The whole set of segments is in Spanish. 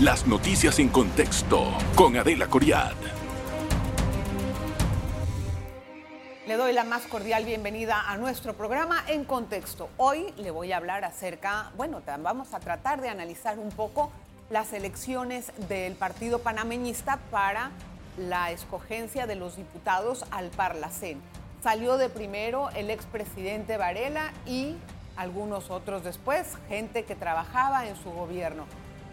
Las noticias en contexto con Adela Coriad. Le doy la más cordial bienvenida a nuestro programa En Contexto. Hoy le voy a hablar acerca, bueno, vamos a tratar de analizar un poco las elecciones del Partido Panameñista para la escogencia de los diputados al Parlacén. Salió de primero el expresidente Varela y algunos otros después, gente que trabajaba en su gobierno.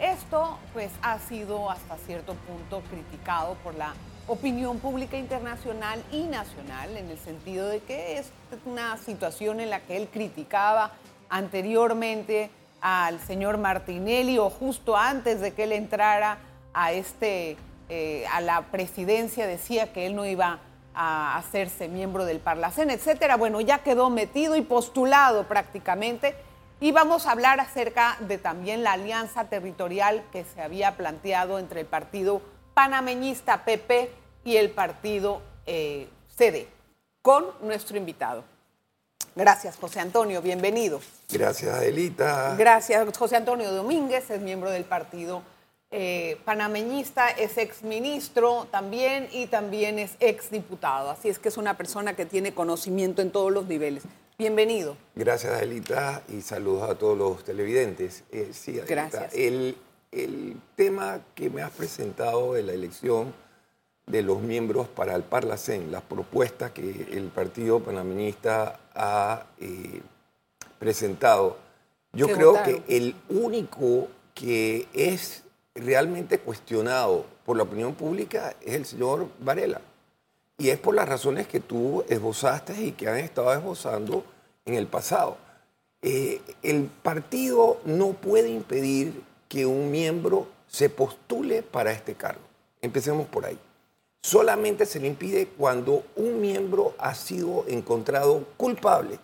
Esto pues ha sido hasta cierto punto criticado por la opinión pública internacional y nacional en el sentido de que es una situación en la que él criticaba anteriormente al señor Martinelli o justo antes de que él entrara a este eh, a la presidencia decía que él no iba a hacerse miembro del Parlacén, etcétera. Bueno, ya quedó metido y postulado prácticamente. Y vamos a hablar acerca de también la alianza territorial que se había planteado entre el partido panameñista PP y el partido eh, CD, con nuestro invitado. Gracias, José Antonio, bienvenido. Gracias, Adelita. Gracias, José Antonio Domínguez, es miembro del partido eh, panameñista, es exministro también y también es exdiputado. Así es que es una persona que tiene conocimiento en todos los niveles. Bienvenido. Gracias, Adelita, y saludos a todos los televidentes. Eh, sí, Gracias. El, el tema que me has presentado de la elección de los miembros para el Parlacén, las propuestas que el Partido Panameñista ha eh, presentado, yo creo que el único que es realmente cuestionado por la opinión pública es el señor Varela. Y es por las razones que tú esbozaste y que han estado esbozando en el pasado. Eh, el partido no puede impedir que un miembro se postule para este cargo. Empecemos por ahí. Solamente se le impide cuando un miembro ha sido encontrado culpable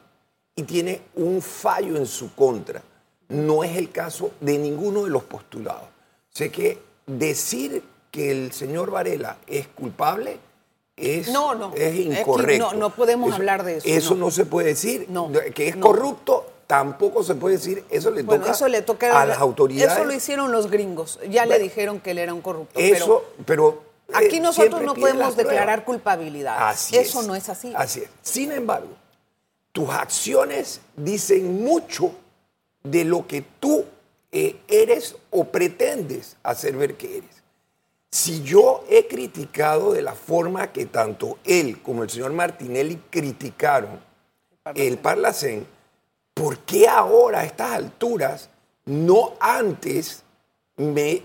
y tiene un fallo en su contra. No es el caso de ninguno de los postulados. Sé que decir que el señor Varela es culpable es, no, no, es incorrecto. no, no podemos hablar de eso. Eso no, se puede decir. que es corrupto, tampoco se puede decir. Eso le toca, eso le toca a las autoridades. Eso lo hicieron los gringos. Ya le dijeron que él era un corrupto. Eso, pero. aquí eh, nosotros no podemos declarar culpabilidad. eso no es así. Así es. Sin embargo, tus acciones dicen mucho de lo que tú eh, eres o pretendes hacer ver que eres. Si yo he criticado de la forma que tanto él como el señor Martinelli criticaron el Parlacén, ¿por qué ahora a estas alturas no antes me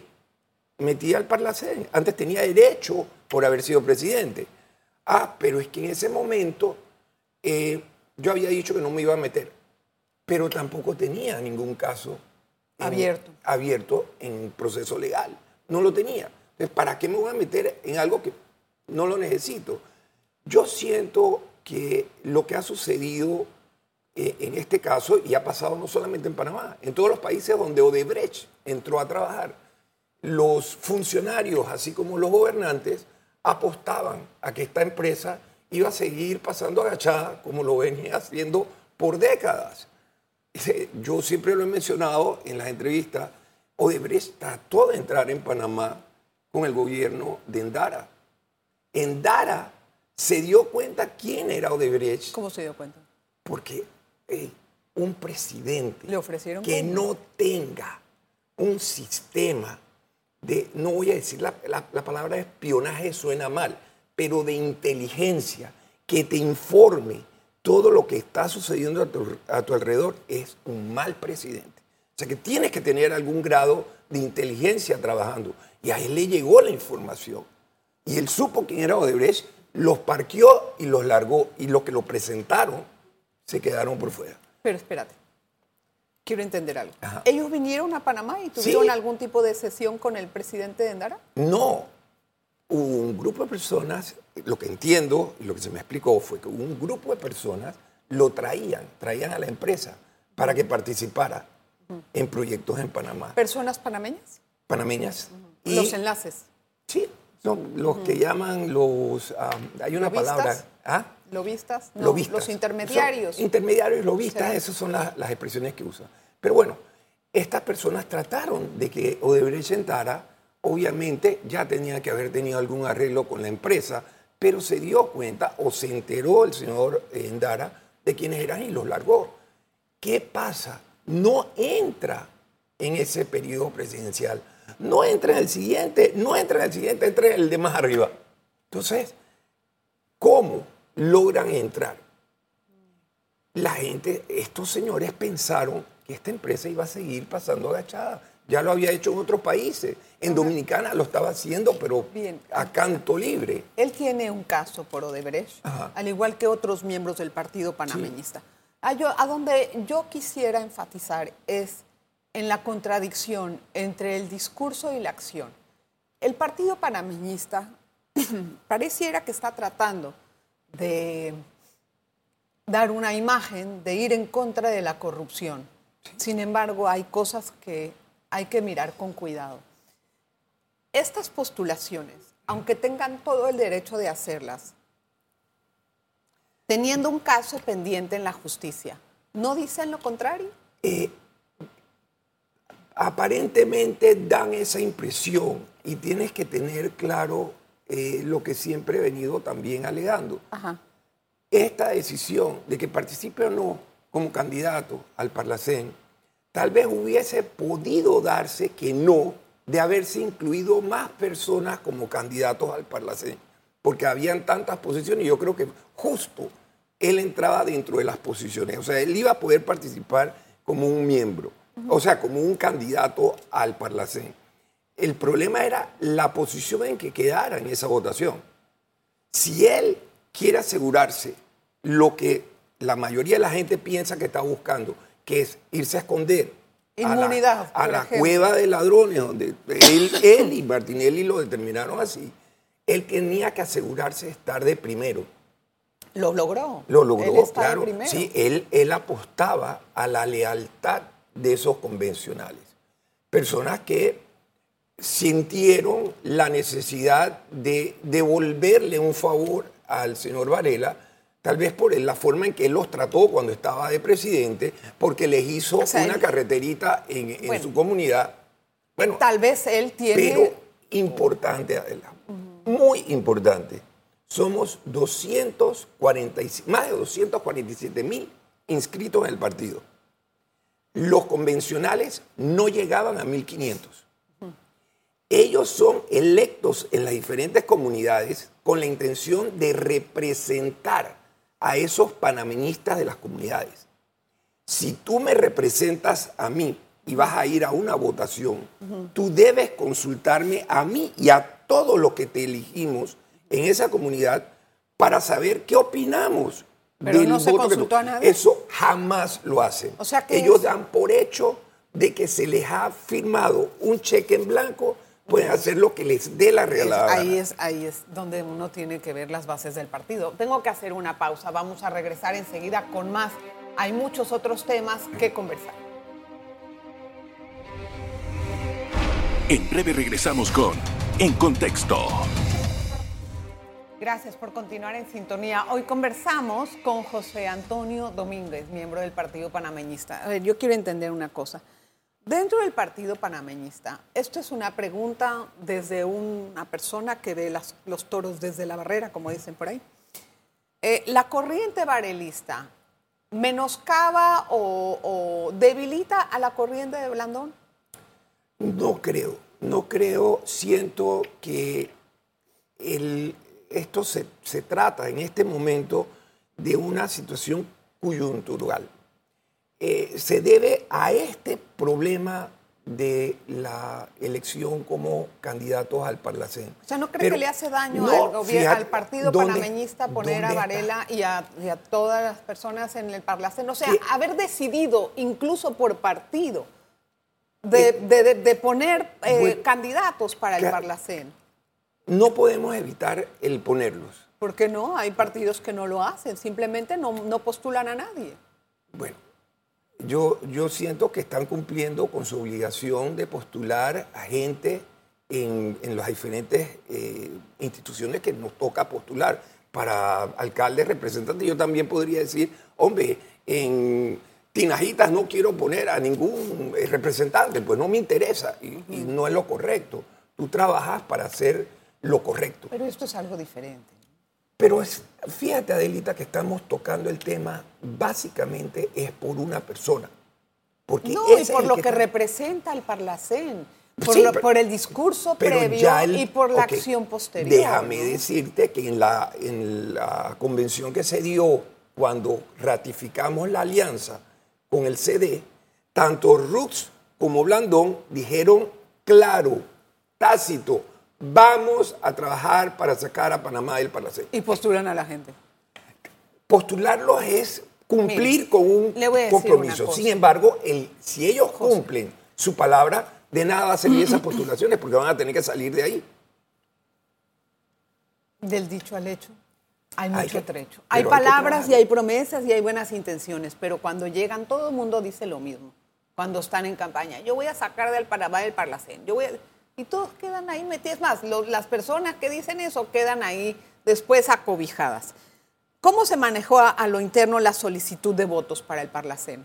metí al Parlacén? Antes tenía derecho por haber sido presidente. Ah, pero es que en ese momento eh, yo había dicho que no me iba a meter, pero tampoco tenía ningún caso abierto. abierto en proceso legal. No lo tenía. ¿Para qué me voy a meter en algo que no lo necesito? Yo siento que lo que ha sucedido eh, en este caso, y ha pasado no solamente en Panamá, en todos los países donde Odebrecht entró a trabajar, los funcionarios, así como los gobernantes, apostaban a que esta empresa iba a seguir pasando agachada como lo venía haciendo por décadas. Yo siempre lo he mencionado en las entrevistas, Odebrecht trató de entrar en Panamá con el gobierno de Endara. Endara se dio cuenta quién era Odebrecht. ¿Cómo se dio cuenta? Porque un presidente ¿Le ofrecieron que no tenga un sistema de, no voy a decir la, la palabra espionaje, suena mal, pero de inteligencia, que te informe todo lo que está sucediendo a tu, alrededor es un mal presidente. Sea que tienes que tener algún grado de inteligencia trabajando. Y a él le llegó la información. Y él supo quién era Odebrecht, los parqueó y los largó. Y los que lo presentaron se quedaron por fuera. Pero espérate, quiero entender algo. ¿Ellos vinieron a Panamá y tuvieron algún tipo de sesión con el presidente de Endara? No. Un grupo de personas lo que entiendo y lo que se me explicó fue que un grupo de personas lo traían, traían a la empresa para que participara en proyectos en Panamá. ¿Personas panameñas? Panameñas. los enlaces. Sí, son los que llaman los... hay una palabra... ¿ah? ¿Lobistas? No, lobistas. Los intermediarios. intermediarios, lobistas, esas son las expresiones que usan. Pero bueno, estas personas trataron de que Odebrecht entrara, obviamente ya tenía que haber tenido algún arreglo con la empresa, pero se dio cuenta o se enteró el señor Endara de quiénes eran y los largó. ¿Qué pasa? No entra en ese periodo presidencial, no entra en el siguiente, no entra en el siguiente, entra en el de más arriba. Entonces, ¿cómo logran entrar? La gente, estos señores pensaron que esta empresa iba a seguir pasando agachada. Ya lo había hecho en otros países. En Dominicana lo estaba haciendo, pero Bien. a canto libre. Él tiene un caso por Odebrecht, Ajá. al igual que otros miembros del partido panameñista. A, yo- donde yo quisiera enfatizar es en la contradicción entre el discurso y la acción. El partido panameñista pareciera que está tratando de dar una imagen de ir en contra de la corrupción. Sin embargo, hay cosas que hay que mirar con cuidado. Estas postulaciones, aunque tengan todo el derecho de hacerlas, teniendo un caso pendiente en la justicia, ¿no dicen lo contrario? Eh, aparentemente dan esa impresión y tienes que tener claro eh, lo que siempre he venido también alegando. Ajá. Esta decisión de que participe o no como candidato al Parlacén, tal vez hubiese podido darse que no de haberse incluido más personas como candidatos al Parlacén, porque habían tantas posiciones y yo creo que justo él entraba dentro de las posiciones, o sea, él iba a poder participar como un miembro, o sea, como un candidato al Parlacén. El problema era la posición en que quedara en esa votación. Si él quiere asegurarse lo que la mayoría de la gente piensa que está buscando, que es irse a esconder a la- a cueva de ladrones, donde él, él y Martinelli lo determinaron así, él tenía que asegurarse de estar de primero. Lo logró. Lo logró, Él claro. Sí, él, él apostaba a la lealtad de esos convencionales. Personas que sintieron la necesidad de devolverle un favor al señor Varela, tal vez por la forma en que él los trató cuando estaba de presidente, porque les hizo O sea, una él- carreterita en, en Bueno. su comunidad. Bueno, Tal vez él tiene... pero importante, Adela, muy importante. Somos 245, más de 247 mil inscritos en el partido. Los convencionales no llegaban a 1.500. Ellos son electos en las diferentes comunidades con la intención de representar a esos panameñistas de las comunidades. Si tú me representas a mí y vas a ir a una votación, tú debes consultarme a mí y a todos los que te elegimos en esa comunidad para saber qué opinamos. Pero del no se voto consultó a nadie. Eso jamás lo hacen. O sea que Ellos es- dan por hecho de que se les ha firmado un cheque en blanco, pueden hacer lo que les dé la regalada. ahí, es, ahí es donde uno tiene que ver las bases del partido. Tengo que hacer una pausa. Vamos a regresar enseguida con más. Hay muchos otros temas que conversar. En breve regresamos con En Contexto. Gracias por continuar en sintonía. Hoy conversamos con José Antonio Domínguez, miembro del Partido Panameñista. A ver, yo quiero entender una cosa. Dentro del Partido Panameñista, esto es una pregunta desde una persona que ve los toros desde la barrera, como dicen por ahí. Eh, ¿La corriente varelista menoscaba o debilita a la corriente de Blandón? No creo, no creo, siento que el- esto se, se trata en este momento de una situación coyuntural. Eh, se debe a este problema de la elección como candidatos al Parlacén. O sea, ¿no cree Pero que le hace daño no, al, gobierno, fíjate, al partido ¿dónde- panameñista poner a? Varela y a, y a todas las personas en el Parlacén? O sea, haber decidido, incluso por partido, de, de- de- de poner eh, Bueno, candidatos para el. Parlacén. No podemos evitar el ponerlos. ¿Por qué no? Hay partidos que no lo hacen, simplemente no, no postulan a nadie. Bueno, yo, yo siento que están cumpliendo con su obligación de postular a gente en, en las diferentes eh, instituciones que nos toca postular. Para alcaldes, representantes, yo también podría decir, hombre, en tinajitas no quiero poner a ningún eh, representante, pues no me interesa y, y no es lo correcto. Tú trabajas para hacer lo correcto. Pero esto es algo diferente. Pero es, fíjate, Adelita, que estamos tocando el tema básicamente es por una persona. Porque No, y por lo que, representa el Parlacén, por, Sí, lo- pero- por el discurso previo el- y por la acción posterior. Déjame ¿no? decirte que en la, en la convención que se dio cuando ratificamos la alianza con el CD, tanto Rux como Blandón dijeron claro, tácito, vamos a trabajar para sacar a Panamá del Parlacén. Y postulan a la gente. Postularlos es cumplir Mire, con un compromiso. Sin embargo, el, si ellos cumplen su palabra, de nada servir esas postulaciones porque van a tener que salir de ahí. Del dicho al hecho. Hay Hay mucho que- trecho. Hay palabras y hay promesas y hay buenas intenciones, pero cuando llegan todo el mundo dice lo mismo. Cuando están en campaña, yo voy a sacar del Panamá del Parlacén, yo voy a- y todos quedan ahí metidos más. lo- las personas que dicen eso quedan ahí después acobijadas. ¿Cómo se manejó a, a lo interno la solicitud de votos para el Parlacén?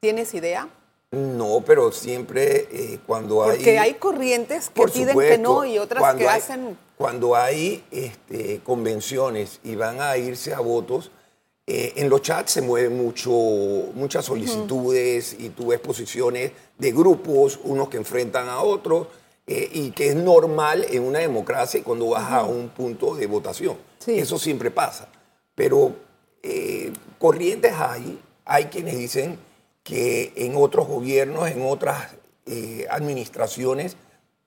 ¿Tienes idea? No, pero siempre eh, cuando hay... Porque hay corrientes que piden que supuesto, no y otras que hay- hacen Cuando hay este, convenciones y van a irse a votos, eh, en los chats se mueven mucho, muchas solicitudes y tú ves posiciones de grupos, unos que enfrentan a otros, eh, y que es normal en una democracia cuando vas a un punto de votación. Sí. Eso siempre pasa. Pero eh, corrientes hay, hay quienes dicen que en otros gobiernos, en otras eh, administraciones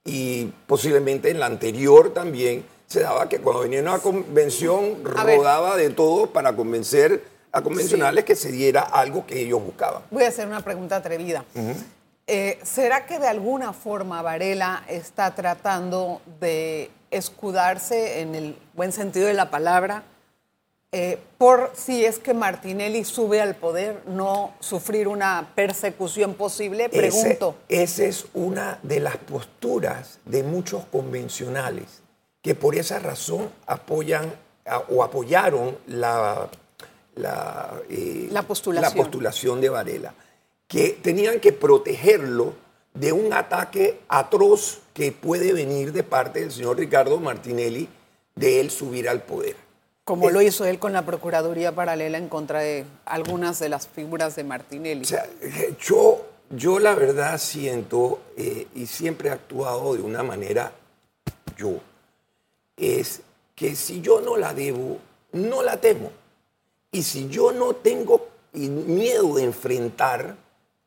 y posiblemente en la anterior también, se daba que cuando venía una convención A ver. rodaba de todo para convencer a convencionales que se diera algo que ellos buscaban. Voy a hacer una pregunta atrevida. Eh, ¿Será que de alguna forma Varela está tratando de escudarse, en el buen sentido de la palabra, eh, por si es que Martinelli sube al poder, no sufrir una persecución posible? Pregunto. Esa es una de las posturas de muchos convencionales que por esa razón apoyan a- o apoyaron la, la, eh, La postulación. la postulación de Varela, que tenían que protegerlo de un ataque atroz que puede venir de parte del señor Ricardo Martinelli de él subir al poder. Como Eh, lo hizo él con la Procuraduría Paralela en contra de algunas de las figuras de Martinelli. O sea, eh, yo, yo la verdad siento, eh, y siempre he actuado de una manera, yo, es que si yo no la debo, no la temo. Y si yo no tengo miedo de enfrentar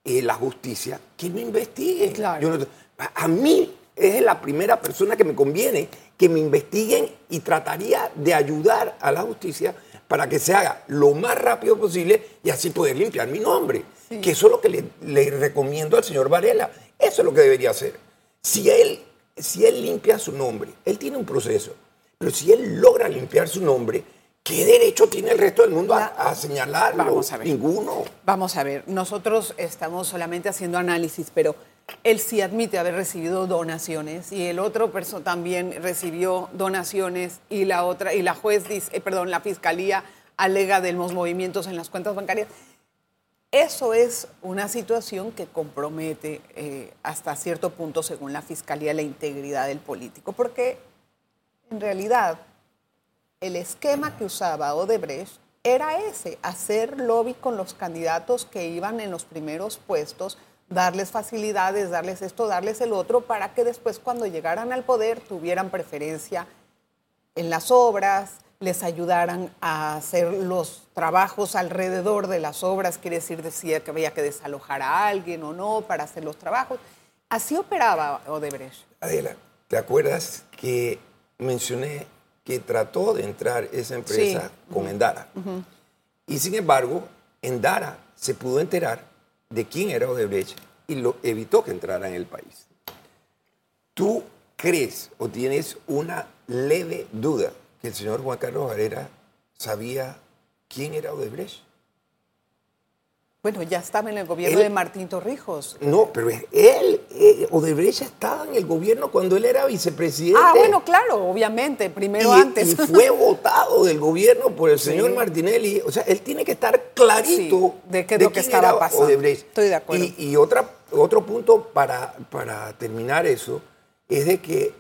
eh, la justicia, que me investiguen. Claro. Yo no- a, a mí es la primera persona que me conviene que me investiguen y trataría de ayudar a la justicia para que se haga lo más rápido posible y así poder limpiar mi nombre. Que eso es lo que le, le recomiendo al señor Varela. Eso es lo que debería hacer. Si él, si él limpia su nombre, él tiene un proceso, pero si él logra limpiar su nombre, ¿qué derecho tiene el resto del mundo a, a señalarlo? Vamos a ver. Ninguno. Vamos a ver, nosotros estamos solamente haciendo análisis, pero él sí admite haber recibido donaciones y el otro perso también recibió donaciones y la otra y la juez dice, eh, perdón, la fiscalía alega de los movimientos en las cuentas bancarias. Eso es una situación que compromete eh, hasta cierto punto, según la fiscalía, la integridad del político, porque en realidad el esquema que usaba Odebrecht era ese, hacer lobby con los candidatos que iban en los primeros puestos, darles facilidades, darles esto, darles el otro, para que después cuando llegaran al poder tuvieran preferencia en las obras, les ayudaran a hacer los trabajos alrededor de las obras, quiere decir, decía que había que desalojar a alguien o no para hacer los trabajos. Así operaba Odebrecht. Adela, ¿te acuerdas que mencioné que trató de entrar esa empresa Sí. con Endara? Y sin embargo, Endara se pudo enterar de quién era Odebrecht y lo evitó que entrara en el país. ¿Tú crees o tienes una leve duda que el señor Juan Carlos Varela sabía quién era Odebrecht? Bueno, ya estaba en el gobierno Él- de Martín Torrijos. No, pero él, eh, Odebrecht estaba en el gobierno cuando él era vicepresidente. Ah, bueno, claro, obviamente, primero y, antes. y fue votado del gobierno por el señor Martinelli. O sea, él tiene que estar clarito Sí, de qué es lo que estaba pasando. Odebrecht. Estoy de acuerdo. Y, y otra, otro punto para, para terminar eso es de que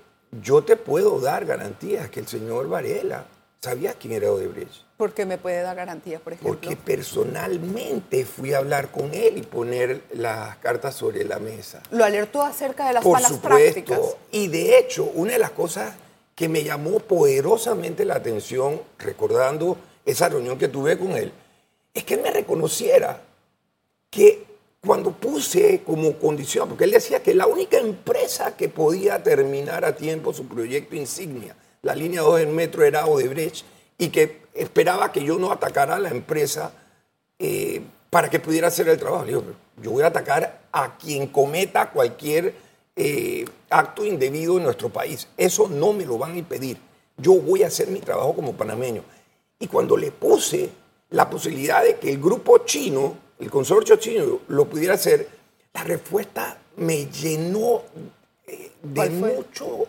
yo te puedo dar garantías que el señor Varela sabía quién era Odebrecht. ¿Por qué me puede dar garantía, por ejemplo? Porque personalmente fui a hablar con él y poner las cartas sobre la mesa. Lo alertó acerca de las Por malas supuesto. prácticas. Y de hecho, una de las cosas que me llamó poderosamente la atención, recordando esa reunión que tuve con él, es que él me reconociera que cuando puse como condición, porque él decía que la única empresa que podía terminar a tiempo su proyecto insignia, la línea 2 del metro, era Odebrecht, y que esperaba que yo no atacara a la empresa eh, para que pudiera hacer el trabajo. Yo voy a atacar a quien cometa cualquier eh, acto indebido en nuestro país. Eso no me lo van a impedir. Yo voy a hacer mi trabajo como panameño. Y cuando le puse la posibilidad de que el grupo chino, el consorcio chino, lo pudiera hacer, la respuesta me llenó eh, de ¿Cuál fue? mucho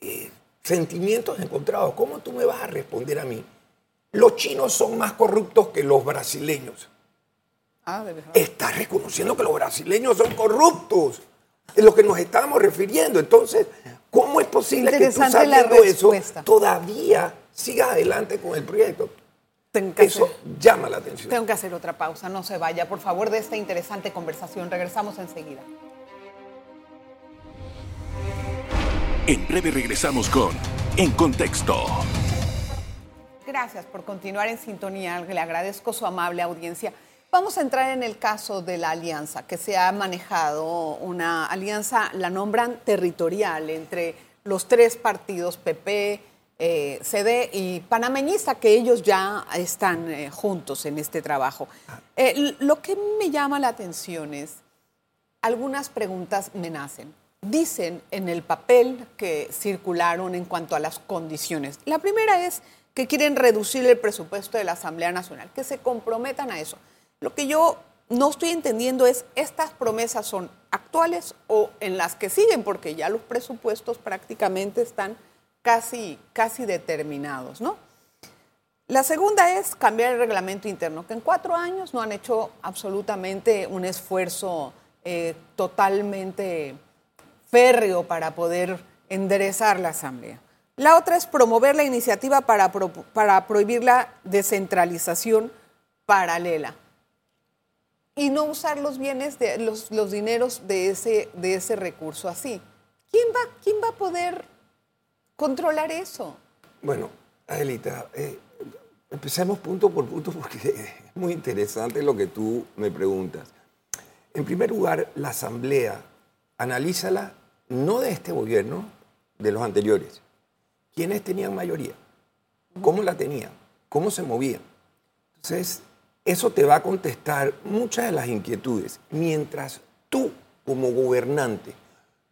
eh, sentimientos encontrados. ¿Cómo tú me vas a responder a mí? Los chinos son más corruptos que los brasileños. Ah, de verdad. Está reconociendo que los brasileños son corruptos. Es lo que nos estamos refiriendo. Entonces, ¿cómo es posible que tú sabiendo eso todavía sigas adelante con el proyecto? Tengo que, Eso hacer, llama la atención. tengo que hacer otra pausa. No se vaya, por favor, de esta interesante conversación. Regresamos enseguida. En breve regresamos con En Contexto. Gracias por continuar en sintonía. Le agradezco su amable audiencia. Vamos a entrar en el caso de la alianza que se ha manejado. Una alianza, la nombran territorial entre los tres partidos, PP, eh, CD y Panameñista, que ellos ya están eh, juntos en este trabajo. Eh, lo que me llama la atención es algunas preguntas me nacen. Dicen en el papel que circularon en cuanto a las condiciones. La primera es que quieren reducir el presupuesto de la Asamblea Nacional, que se comprometan a eso. Lo que yo no estoy entendiendo es, ¿estas promesas son actuales o en las que siguen? Porque ya los presupuestos prácticamente están casi, casi determinados, ¿no? La segunda es cambiar el reglamento interno, que en cuatro años no han hecho absolutamente un esfuerzo eh, totalmente férreo para poder enderezar la Asamblea. La otra es promover la iniciativa para, para prohibir la descentralización paralela y no usar los bienes, de, los, los dineros de ese, de ese recurso así. ¿Quién va, ¿Quién va a poder controlar eso? Bueno, Adelita, eh, empecemos punto por punto porque es muy interesante lo que tú me preguntas. En primer lugar, la Asamblea, analízala no de este gobierno, de los anteriores. ¿Quiénes tenían mayoría? ¿Cómo la tenían? ¿Cómo se movían? Entonces, eso te va a contestar muchas de las inquietudes. Mientras tú, como gobernante,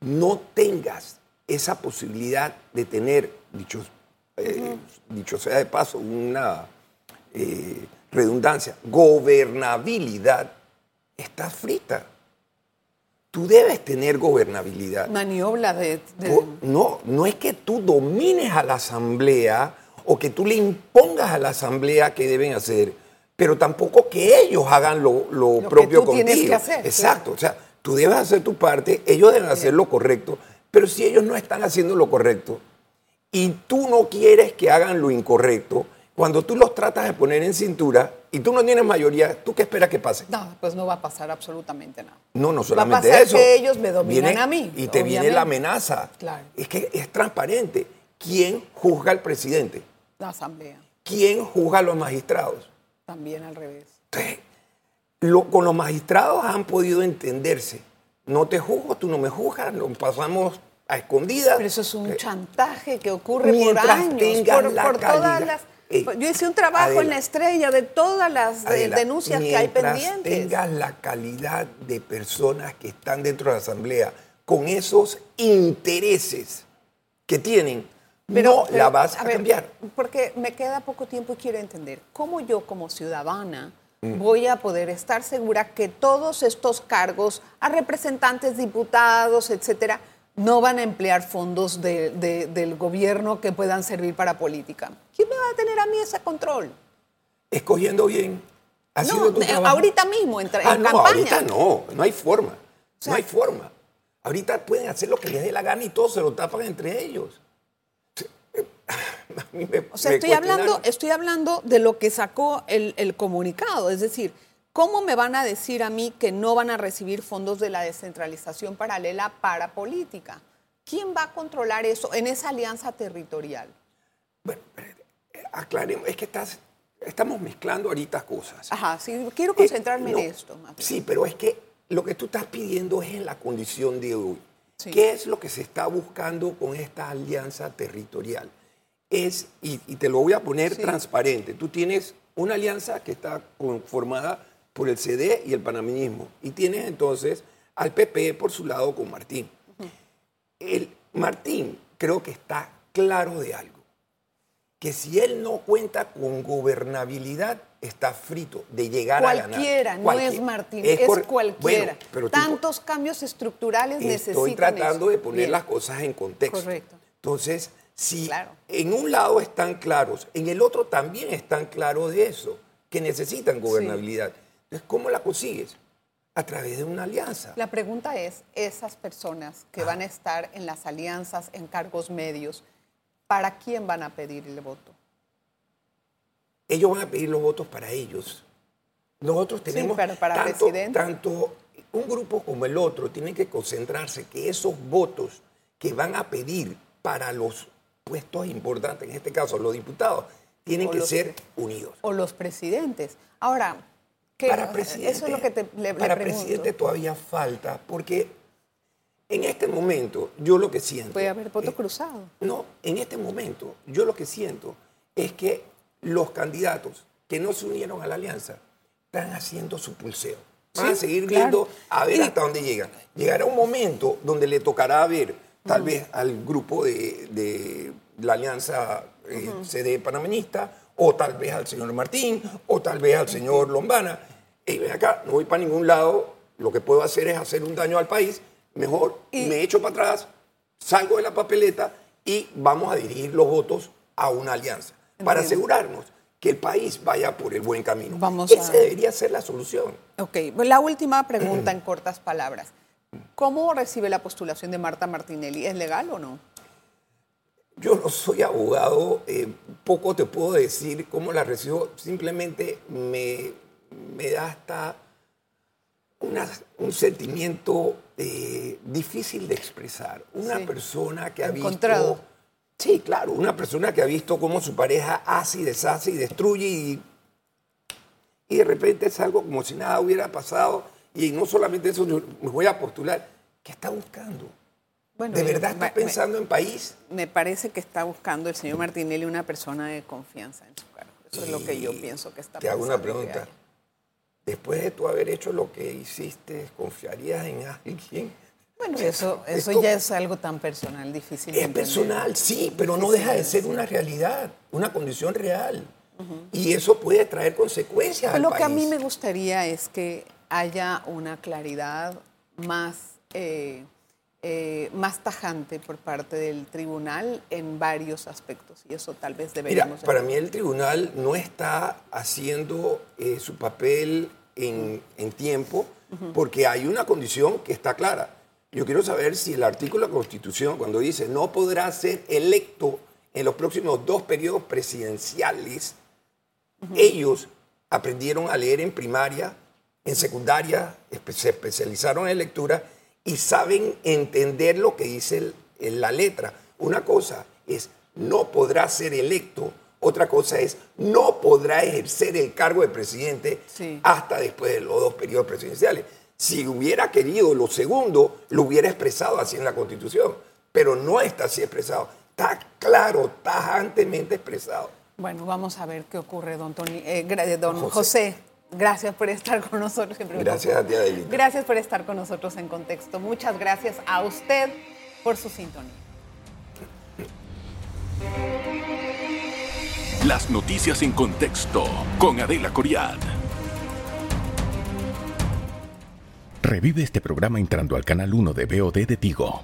no tengas esa posibilidad de tener, dicho, eh, dicho sea de paso, una eh, redundancia, gobernabilidad, estás frita. Tú debes tener gobernabilidad. Maniobra de... No, no es que tú domines a la asamblea o que tú le impongas a la asamblea qué deben hacer, pero tampoco que ellos hagan lo, lo que propio tú contigo. tienes que hacer, Exacto, o sea, tú debes hacer tu parte, ellos deben hacer lo correcto, pero si ellos no están haciendo lo correcto y tú no quieres que hagan lo incorrecto, cuando tú los tratas de poner en cintura y tú no tienes mayoría, ¿tú qué esperas que pase? No, pues no va a pasar absolutamente nada. No, no solamente pasar eso. que ellos me dominan Viene- a mí, Y te viene la amenaza. Claro. Es que es transparente. ¿Quién juzga al presidente? La asamblea, ¿Quién juzga a los magistrados? también al revés. Entonces, lo- con los magistrados han podido entenderse. No te juzgo, tú no me juzgas, lo pasamos a escondidas. Pero eso es un Eh, chantaje que ocurre Mientras por años, por, la por todas las... Ey, yo hice un trabajo en la estrella de todas las Adela, denuncias que hay pendientes. tengas la calidad de personas que están dentro de la Asamblea con esos intereses que tienen, no la vas a, ver, cambiar. Porque me queda poco tiempo y quiero entender cómo yo como ciudadana voy a poder estar segura que todos estos cargos a representantes, diputados, etcétera, no van a emplear fondos de- de- del gobierno que puedan servir para política. ¿Quién me va a tener a mí ese control? Escogiendo bien. No, tu eh, ahorita mismo, en, Ah, en no, campaña. ahorita no, no hay forma. sea- no hay forma. Ahorita pueden hacer lo que les dé la gana y todos se lo tapan entre ellos. A mí me- O sea, estoy hablando, estoy hablando de lo que sacó el, el comunicado. Es decir, ¿cómo me van a decir a mí que no van a recibir fondos de la descentralización paralela para política? ¿Quién va a controlar eso en esa alianza territorial? Bueno, espérate, eh, aclaremos, es que estás, estamos mezclando ahorita cosas. Ajá, sí, quiero Eh, concentrarme no, en esto. Sí, pero es que lo que tú estás pidiendo es en la condición de hoy. Sí. ¿Qué es lo que se está buscando con esta alianza territorial? Es, y, y te lo voy a poner Sí. transparente, tú tienes una alianza que está conformada por el CD y el panameñismo, y tienes entonces al PP por su lado con Martín. El Martín creo que está claro de algo, que si él no cuenta con gobernabilidad, está frito de llegar a ganar. Cualquiera, no es Martín, es, cualquiera. Bueno, pero Tantos cambios estructurales necesitan Estoy tratando eso. de poner Bien. las cosas en contexto. Correcto. Entonces, si Claro. en un lado están claros, en el otro también están claros de eso, que necesitan gobernabilidad. Entonces, ¿cómo la consigues? A través de una alianza. La pregunta es, esas personas Ah. que van a estar en las alianzas, en cargos medios, ¿para quién van a pedir el voto? Ellos van a pedir los votos para ellos. Nosotros Sí, tenemos pero para tanto, presidente. tanto un grupo como el otro tienen que concentrarse que esos votos que van a pedir para los puestos importantes, en este caso los diputados, tienen O que los ser unidos. O los presidentes. Ahora, ¿qué- para presidente, eso es lo que te, le, para presidente todavía falta, porque en este momento yo lo que siento... Puede haber voto eh, cruzado. No, en este momento yo lo que siento es que los candidatos que no se unieron a la alianza están haciendo su pulseo. Van a seguir claro. viendo a ver Y- hasta dónde llegan. Llegará un momento donde le tocará ver tal vez al grupo de, de la alianza eh, CD panameñista, o tal vez al señor Martín, o tal vez al señor Lombana. Y ven acá, no voy para ningún lado, lo que puedo hacer es hacer un daño al país, mejor Y- me echo para atrás, salgo de la papeleta y vamos a dirigir los votos a una alianza para asegurarnos que el país vaya por el buen camino. Vamos Esa a- debería ser la solución. Ok, la última pregunta en cortas palabras. ¿Cómo recibe la postulación de Marta Martinelli? ¿Es legal o no? Yo no soy abogado, eh, poco te puedo decir cómo la recibo, simplemente me, me da hasta una- un sentimiento eh, difícil de expresar. Una Sí. persona que ha Encontrado. visto... Sí, claro, una persona que ha visto cómo su pareja hace y deshace y destruye y, y de repente es algo como si nada hubiera pasado y no solamente eso, yo me voy a postular. ¿Qué está buscando? Bueno, ¿De verdad está me- pensando en país? Me parece que está buscando el señor Martinelli una persona de confianza en su cargo. Eso es lo que yo pienso que está Te hago una pregunta. Después de tú haber hecho lo que hiciste, ¿confiarías en alguien? Bueno, eso, eso Esto ya es algo tan personal, difícil. Es personal, sí, pero no deja de ser una realidad, una condición real. Y eso puede traer consecuencias al lo que a mí me gustaría es que haya una claridad más, eh, eh, más tajante por parte del tribunal en varios aspectos. Y eso tal vez Mira, deberíamos... de- para mí el tribunal no está haciendo eh, su papel en, en tiempo porque hay una condición que está clara. Yo quiero saber si el artículo de la Constitución, cuando dice no podrá ser electo en los próximos dos periodos presidenciales, ellos aprendieron a leer en primaria, en secundaria, se especializaron en lectura y saben entender lo que dice el- la letra. Una cosa es no podrá ser electo, otra cosa es no podrá ejercer el cargo de presidente Sí. hasta después de los dos periodos presidenciales. Si hubiera querido lo segundo, lo hubiera expresado así en la Constitución, pero no está así expresado. Está claro, tajantemente expresado. Bueno, vamos a ver qué ocurre, don, Tony, eh, don José. José. Gracias por estar con nosotros. Siempre gracias a ti, Adelita. Gracias por estar con nosotros en Contexto. Muchas gracias a usted por su sintonía. Las noticias en Contexto con Adela Coriad. Revive este programa entrando al canal 1 de BOD de Tigo.